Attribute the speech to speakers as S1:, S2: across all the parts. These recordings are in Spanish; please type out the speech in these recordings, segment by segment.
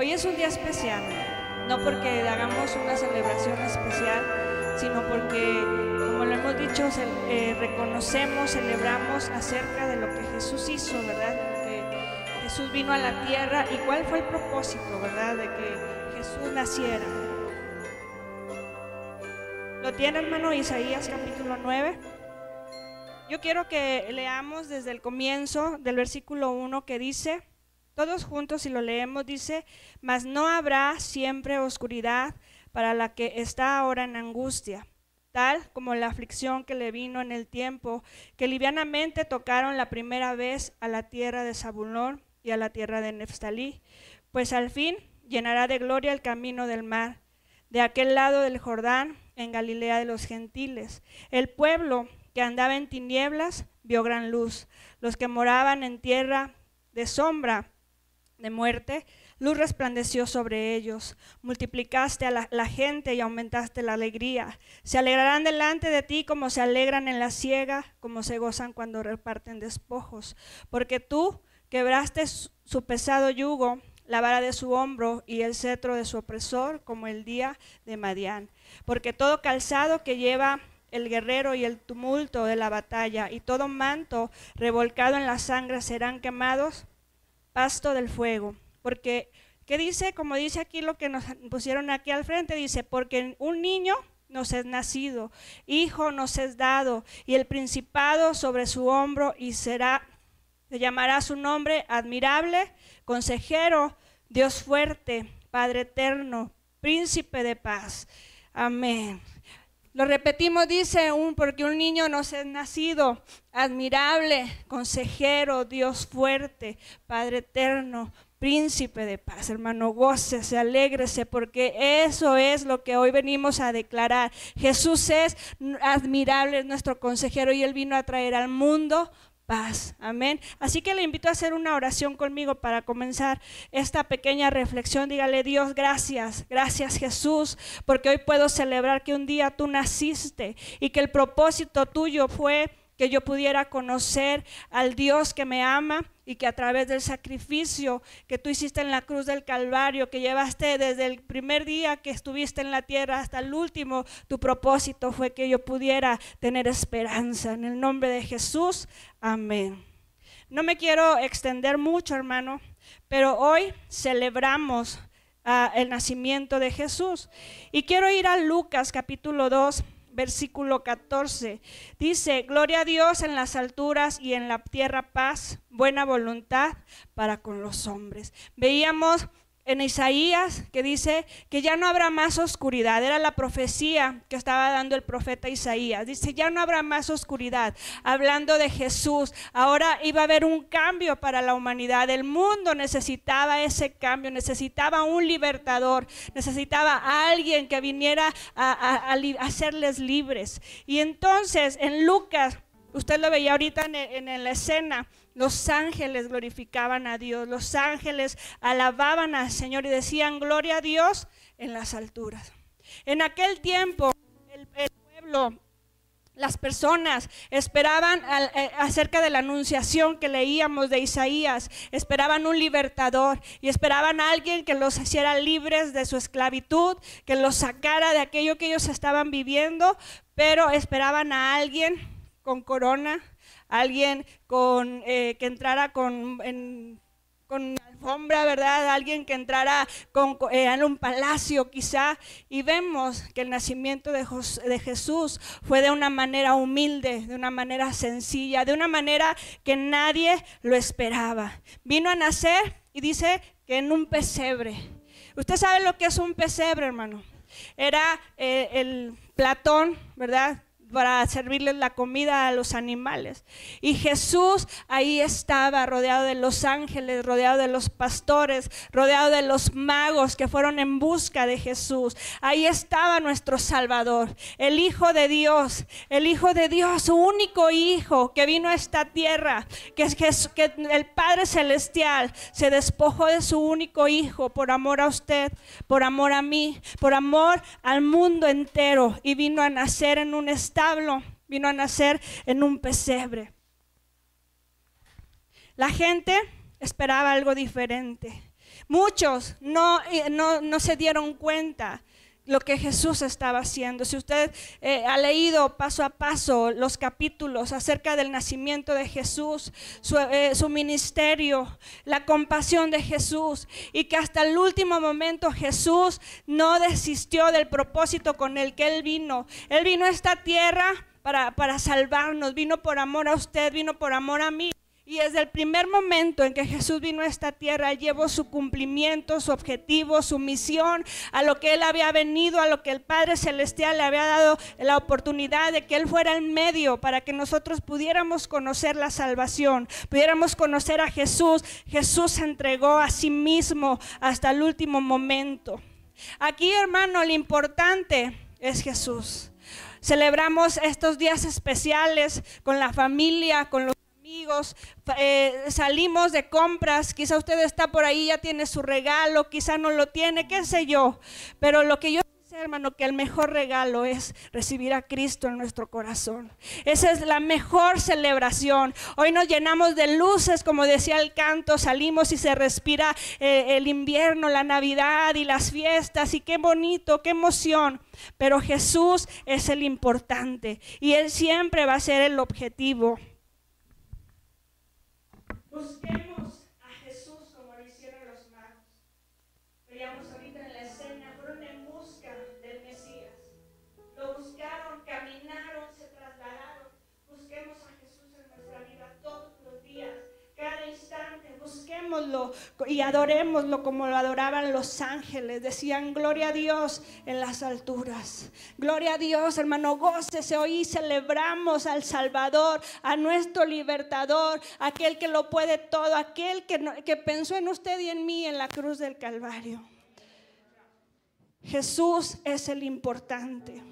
S1: Hoy es un día especial, no porque hagamos una celebración especial, sino porque, como lo hemos dicho, eh, reconocemos, celebramos acerca de lo que Jesús hizo, ¿verdad? Que Jesús vino a la tierra y cuál fue el propósito, ¿verdad? De que Jesús naciera. ¿Lo tiene, hermano? Isaías capítulo 9. Yo quiero que leamos desde el comienzo del versículo 1 que dice, todos juntos si lo leemos, dice, mas no habrá siempre oscuridad para la que está ahora en angustia, tal como la aflicción que le vino en el tiempo que livianamente tocaron la primera vez a la tierra de Zabulón y a la tierra de Neftalí, pues al fin llenará de gloria el camino del mar, de aquel lado del Jordán, en Galilea de los gentiles. El pueblo que andaba en tinieblas vio gran luz, los que moraban en tierra de sombra de muerte, luz resplandeció sobre ellos. Multiplicaste a la, gente y aumentaste la alegría. Se alegrarán delante de ti como se alegran en la siega, como se gozan cuando reparten despojos. Porque tú quebraste su pesado yugo, la vara de su hombro y el cetro de su opresor, como el día de Madián. Porque todo calzado que lleva el guerrero y el tumulto de la batalla, y todo manto revolcado en la sangre serán quemados pasto del fuego. Porque, ¿qué dice? Como dice aquí lo que nos pusieron aquí al frente, dice, porque un niño nos es nacido, hijo nos es dado, y el principado sobre su hombro, y será, se llamará su nombre admirable, consejero, Dios fuerte, Padre eterno, príncipe de paz. Amén. Lo repetimos, dice un, porque un niño nos es nacido, admirable, consejero, Dios fuerte, Padre eterno, príncipe de paz. Hermano, gócese, alégrese, porque eso es lo que hoy venimos a declarar. Jesús es admirable, es nuestro consejero y él vino a traer al mundo paz. Amén. Así que le invito a hacer una oración conmigo para comenzar esta pequeña reflexión. Dígale, Dios, gracias. Gracias Jesús, porque hoy puedo celebrar que un día tú naciste y que el propósito tuyo fue que yo pudiera conocer al Dios que me ama y que a través del sacrificio que tú hiciste en la cruz del Calvario, que llevaste desde el primer día que estuviste en la tierra hasta el último, tu propósito fue que yo pudiera tener esperanza. En el nombre de Jesús, amén. No me quiero extender mucho, hermano, pero hoy celebramos ah, el nacimiento de Jesús. Y quiero ir a Lucas capítulo 2 versículo 14. Dice, gloria a Dios en las alturas y en la tierra paz, buena voluntad para con los hombres. Veíamos en Isaías que dice que ya no habrá más oscuridad. Era la profecía que estaba dando el profeta Isaías. Dice, ya no habrá más oscuridad. Hablando de Jesús, ahora iba a haber un cambio para la humanidad. El mundo necesitaba ese cambio, necesitaba un libertador, necesitaba a alguien que viniera a, hacerles libres. Y entonces en Lucas, usted lo veía ahorita en la escena, los ángeles glorificaban a Dios, los ángeles alababan al Señor y decían gloria a Dios en las alturas. En aquel tiempo el, pueblo las personas esperaban eh, acerca de la anunciación que leíamos de Isaías, esperaban un libertador y esperaban a alguien que los hiciera libres de su esclavitud, que los sacara de aquello que ellos estaban viviendo, pero esperaban a alguien con corona, alguien con, eh, que entrara con, con alfombra, ¿verdad? Alguien que entrara con, eh, en un palacio quizá. Y vemos que el nacimiento de, de Jesús fue de una manera humilde, de una manera sencilla, de una manera que nadie lo esperaba. Vino a nacer y dice que en un pesebre. Usted sabe lo que es un pesebre, hermano. Era eh, el Platón, ¿verdad? Para servirles la comida a los animales. Y Jesús ahí estaba rodeado de los ángeles, rodeado de los pastores, rodeado de los magos que fueron en busca de Jesús. Ahí estaba nuestro Salvador, el Hijo de Dios, el Hijo de Dios, su único Hijo que vino a esta tierra, que, el Padre Celestial se despojó de su único Hijo por amor a usted, por amor a mí, por amor al mundo entero y vino a nacer en un estado vino a nacer en un pesebre. La gente esperaba algo diferente. Muchos no, no, no se dieron cuenta lo que Jesús estaba haciendo. Si usted eh, ha leído paso a paso los capítulos acerca del nacimiento de Jesús, su, eh, su, ministerio, la compasión de Jesús, y que hasta el último momento Jesús no desistió del propósito con el que Él vino. Él vino a esta tierra para, para salvarnos, vino por amor a usted, vino por amor a mí. Y desde el primer momento en que Jesús vino a esta tierra, llevó su cumplimiento, su objetivo, su misión, a lo que Él había venido, a lo que el Padre Celestial le había dado la oportunidad de que Él fuera el medio para que nosotros pudiéramos conocer la salvación, pudiéramos conocer a Jesús. Jesús se entregó a sí mismo hasta el último momento. Aquí, hermano, lo importante es Jesús. Celebramos estos días especiales con la familia, con los amigos, eh, salimos de compras, quizá usted está por ahí, ya tiene su regalo, quizá no lo tiene, qué sé yo, pero lo que yo hermano, que el mejor regalo es recibir a Cristo en nuestro corazón. Esa es la mejor celebración. Hoy nos llenamos de luces, como decía el canto, salimos y se respira eh, el invierno, la Navidad y las fiestas, y qué bonito, qué emoción. Pero Jesús es el importante y Él siempre va a ser el objetivo. Busquemos Y adorémoslo como lo adoraban los ángeles. Decían, gloria a Dios en las alturas. Gloria a Dios, hermano, gócese. Hoy celebramos al Salvador, a nuestro libertador, aquel que lo puede todo, aquel que, que pensó en usted y en mí en la cruz del Calvario. Jesús es el importante.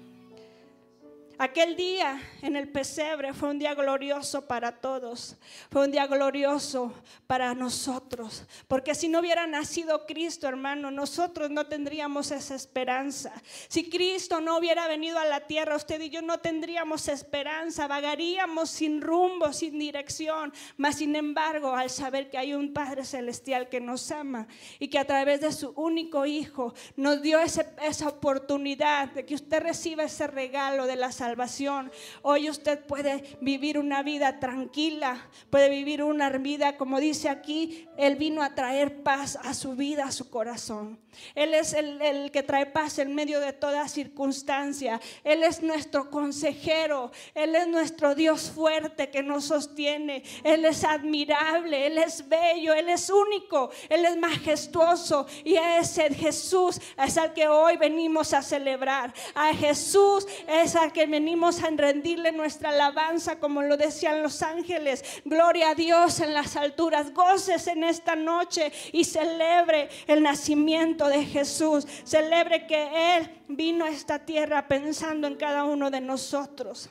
S1: Aquel día en el pesebre fue un día glorioso para todos, fue un día glorioso para nosotros, porque si no hubiera nacido Cristo, hermano, nosotros no tendríamos esa esperanza. Si Cristo no hubiera venido a la tierra, usted y yo no tendríamos esperanza, vagaríamos sin rumbo, sin dirección, mas sin embargo, al saber que hay un Padre celestial que nos ama y que a través de su único Hijo nos dio esa oportunidad de que usted reciba ese regalo de la salvación salvación. Hoy usted puede vivir una vida tranquila, puede vivir una vida, como dice aquí, Él vino a traer paz a su vida, a su corazón. Él es el, que trae paz en medio de toda circunstancia. Él es nuestro consejero. Él es nuestro Dios fuerte que nos sostiene. Él es admirable. Él es bello. Él es único. Él es majestuoso. Y ese Jesús es al que hoy venimos a celebrar. A Jesús es al que venimos a rendirle nuestra alabanza, como lo decían los ángeles. Gloria a Dios en las alturas. Goces en esta noche y celebre el nacimiento de Jesús. Celebre que Él vino a esta tierra pensando en cada uno de nosotros.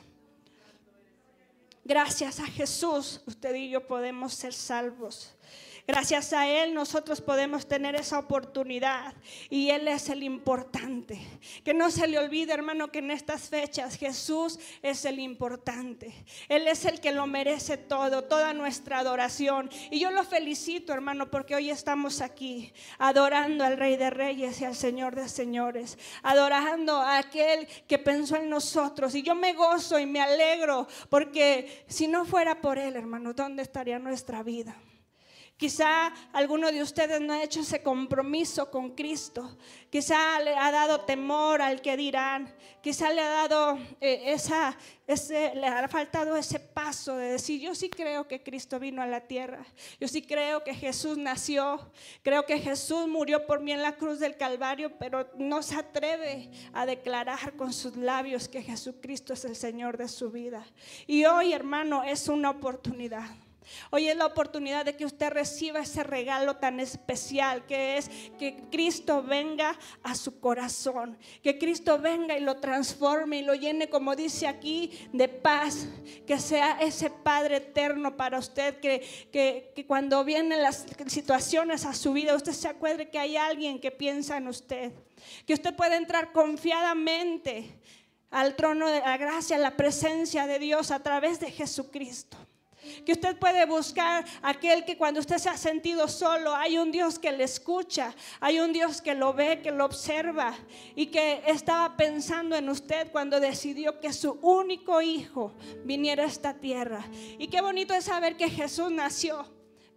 S1: Gracias a Jesús, usted y yo podemos ser salvos. Gracias a Él nosotros podemos tener esa oportunidad y Él es el importante. Que no se le olvide, hermano, que en estas fechas Jesús es el importante. Él es el que lo merece todo, toda nuestra adoración. Y yo lo felicito, hermano, porque hoy estamos aquí adorando al Rey de Reyes y al Señor de Señores, adorando a aquel que pensó en nosotros. Y yo me gozo y me alegro porque si no fuera por Él, hermano, ¿dónde estaría nuestra vida? Quizá alguno de ustedes no ha hecho ese compromiso con Cristo. Quizá le ha dado temor al que dirán. Quizá le ha dado eh, esa, ese, le ha faltado ese paso de decir, yo sí creo que Cristo vino a la tierra. Yo sí creo que Jesús nació. Creo que Jesús murió por mí en la cruz del Calvario, pero no se atreve a declarar con sus labios que Jesucristo es el Señor de su vida. Y hoy, hermano, es una oportunidad. Hoy es la oportunidad de que usted reciba ese regalo tan especial que es que Cristo venga a su corazón, que Cristo venga y lo transforme y lo llene, como dice aquí, de paz, que sea ese Padre eterno para usted, que, que, cuando vienen las situaciones a su vida, usted se acuerde que hay alguien que piensa en usted, que usted puede entrar confiadamente al trono de la gracia, la presencia de Dios a través de Jesucristo. Que usted puede buscar aquel que cuando usted se ha sentido solo, hay un Dios que le escucha, hay un Dios que lo ve, que lo observa y que estaba pensando en usted cuando decidió que su único hijo viniera a esta tierra. Y qué bonito es saber que Jesús nació,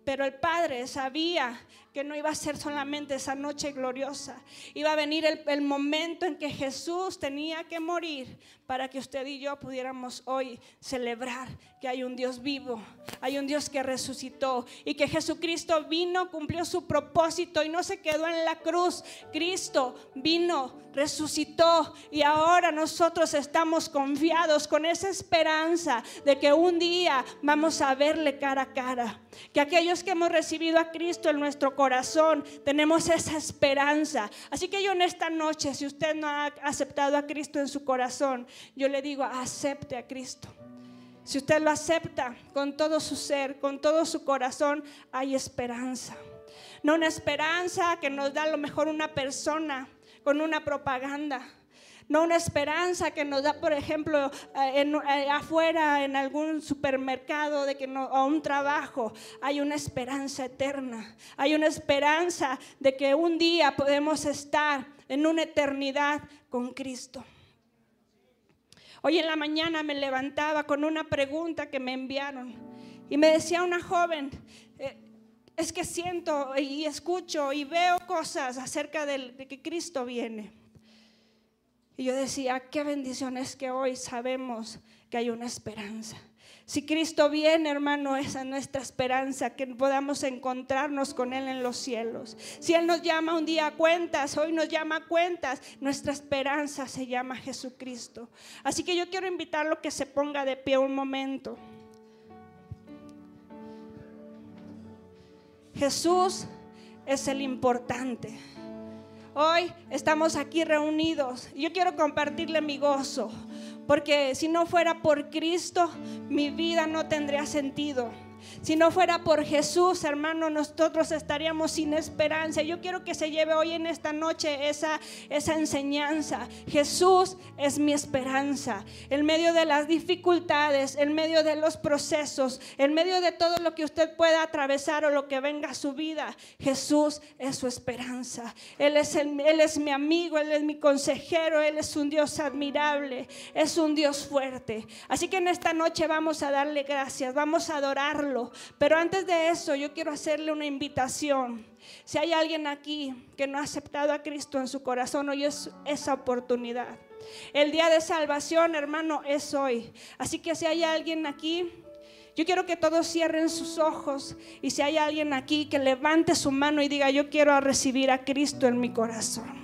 S1: pero el Padre sabía que no iba a ser solamente esa noche gloriosa, iba a venir el, momento en que Jesús tenía que morir para que usted y yo pudiéramos hoy celebrar que hay un Dios vivo, hay un Dios que resucitó y que Jesucristo vino, cumplió su propósito y no se quedó en la cruz. Cristo vino, resucitó y ahora nosotros estamos confiados con esa esperanza de que un día vamos a verle cara a cara. Que aquellos que hemos recibido a Cristo en nuestro corazón tenemos esa esperanza. Así que yo en esta noche, si usted no ha aceptado a Cristo en su corazón, yo le digo, acepte a Cristo. Si usted lo acepta con todo su ser, con todo su corazón, hay esperanza. No una esperanza que nos da a lo mejor una persona con una propaganda. No una esperanza que nos da, por ejemplo, eh, eh, afuera en algún supermercado de que no, o un trabajo. Hay una esperanza eterna. Hay una esperanza de que un día podemos estar en una eternidad con Cristo. Hoy en la mañana me levantaba con una pregunta que me enviaron y me decía una joven, eh, es que siento y escucho y veo cosas acerca de que Cristo viene. Y yo decía, qué bendición es que hoy sabemos que hay una esperanza. Si Cristo viene, hermano, esa es nuestra esperanza, que podamos encontrarnos con Él en los cielos. Si Él nos llama un día a cuentas, hoy nos llama a cuentas, nuestra esperanza se llama Jesucristo. Así que yo quiero invitarlo a que se ponga de pie un momento. Jesús es el importante. Hoy estamos aquí reunidos. Yo quiero compartirle mi gozo, porque si no fuera por Cristo, mi vida no tendría sentido. Si no fuera por Jesús, hermano, nosotros estaríamos sin esperanza. Yo quiero que se lleve hoy en esta noche esa, esa enseñanza. Jesús es mi esperanza. En medio de las dificultades, en medio de los procesos, en medio de todo lo que usted pueda atravesar o lo que venga a su vida, Jesús es su esperanza. Él es, él es mi amigo, Él es mi consejero, Él es un Dios admirable, es un Dios fuerte. Así que en esta noche vamos a darle gracias, vamos a adorarlo. Pero antes de eso, yo quiero hacerle una invitación. Si hay alguien aquí que no ha aceptado a Cristo en su corazón, hoy es esa oportunidad. El día de salvación, hermano, es hoy. Así que si hay alguien aquí, yo quiero que todos cierren sus ojos y si hay alguien aquí que levante su mano y diga, yo quiero recibir a Cristo en mi corazón.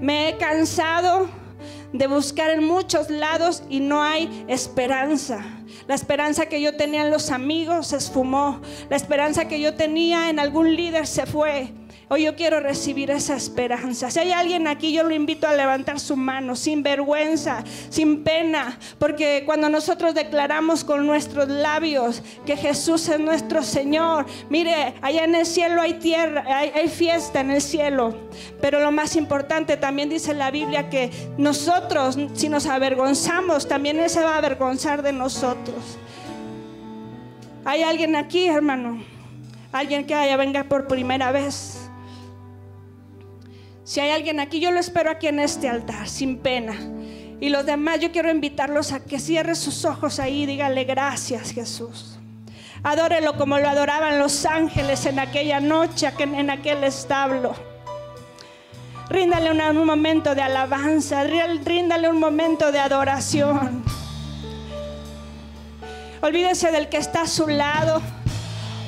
S1: Me he cansado de buscar en muchos lados y no hay esperanza. La esperanza que yo tenía en los amigos se esfumó. La esperanza que yo tenía en algún líder se fue. Hoy yo quiero recibir esa esperanza. Si hay alguien aquí, yo lo invito a levantar su mano sin vergüenza, sin pena, porque cuando nosotros declaramos con nuestros labios que Jesús es nuestro Señor, mire, allá en el cielo hay tierra, hay, hay fiesta en el cielo. Pero lo más importante también dice la Biblia que nosotros, si nos avergonzamos, también Él se va a avergonzar de nosotros. ¿Hay alguien aquí, hermano? Alguien que haya venga por primera vez. Si hay alguien aquí, yo lo espero aquí en este altar, sin pena. Y los demás, yo quiero invitarlos a que cierre sus ojos ahí y dígale gracias, Jesús. Adórelo como lo adoraban los ángeles en aquella noche, en aquel establo. Ríndale un, momento de alabanza, ríndale un momento de adoración. Olvídese del que está a su lado.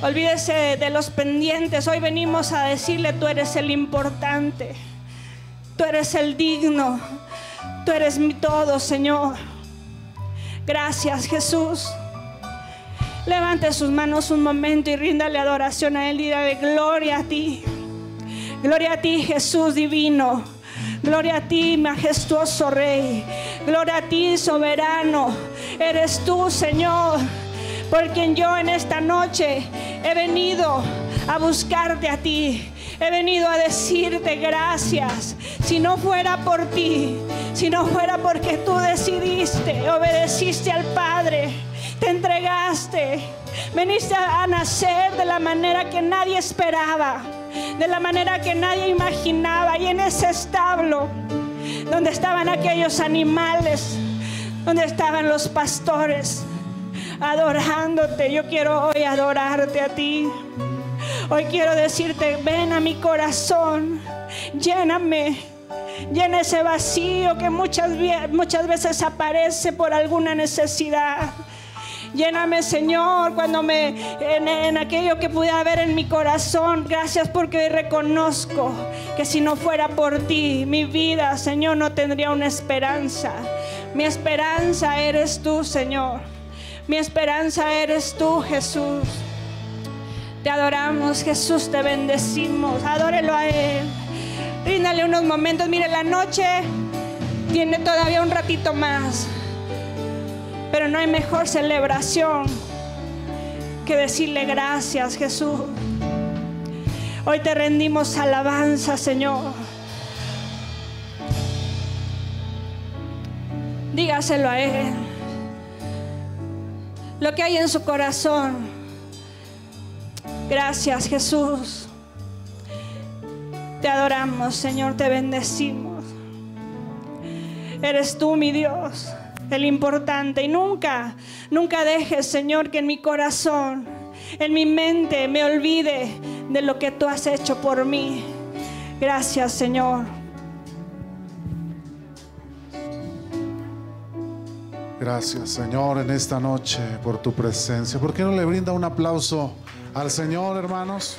S1: Olvídese de los pendientes. Hoy venimos a decirle, tú eres el importante. Tú eres el digno. Tú eres mi todo, Señor. Gracias, Jesús. Levante sus manos un momento y ríndale adoración a Él y de gloria a ti. Gloria a ti, Jesús divino. Gloria a ti, majestuoso Rey. Gloria a ti, soberano. Eres tú, Señor, por quien yo en esta noche he venido a buscarte a ti. He venido a decirte gracias. Si no fuera por ti, si no fuera porque tú decidiste, obedeciste al Padre, te entregaste, Veniste a nacer de la manera que nadie esperaba, de la manera que nadie imaginaba. Y en ese establo, donde estaban aquellos animales, donde estaban los pastores, adorándote. Yo quiero hoy adorarte a ti. Hoy quiero decirte, ven a mi corazón, lléname, llena ese vacío que muchas, veces aparece por alguna necesidad. Lléname, Señor, cuando me en, aquello que pudiera haber en mi corazón. Gracias porque hoy reconozco que si no fuera por ti, mi vida, Señor, no tendría una esperanza. Mi esperanza eres tú, Señor. Mi esperanza eres tú, Jesús. Te adoramos, Jesús, te bendecimos. Adórelo a Él. Ríndale unos momentos. Mire, la noche tiene todavía un ratito más. Pero no hay mejor celebración que decirle gracias, Jesús. Hoy te rendimos alabanza, Señor. Dígaselo a Él. Lo que hay en su corazón. Gracias, Jesús. Te adoramos, Señor, te bendecimos. Eres tú, mi Dios el importante. Y nunca, nunca dejes, Señor, que en mi corazón, en mi mente, me olvide de lo que tú has hecho por mí. Gracias, Señor.
S2: Gracias, Señor, en esta noche por tu presencia. ¿Por qué no le brinda un aplauso al Señor, hermanos?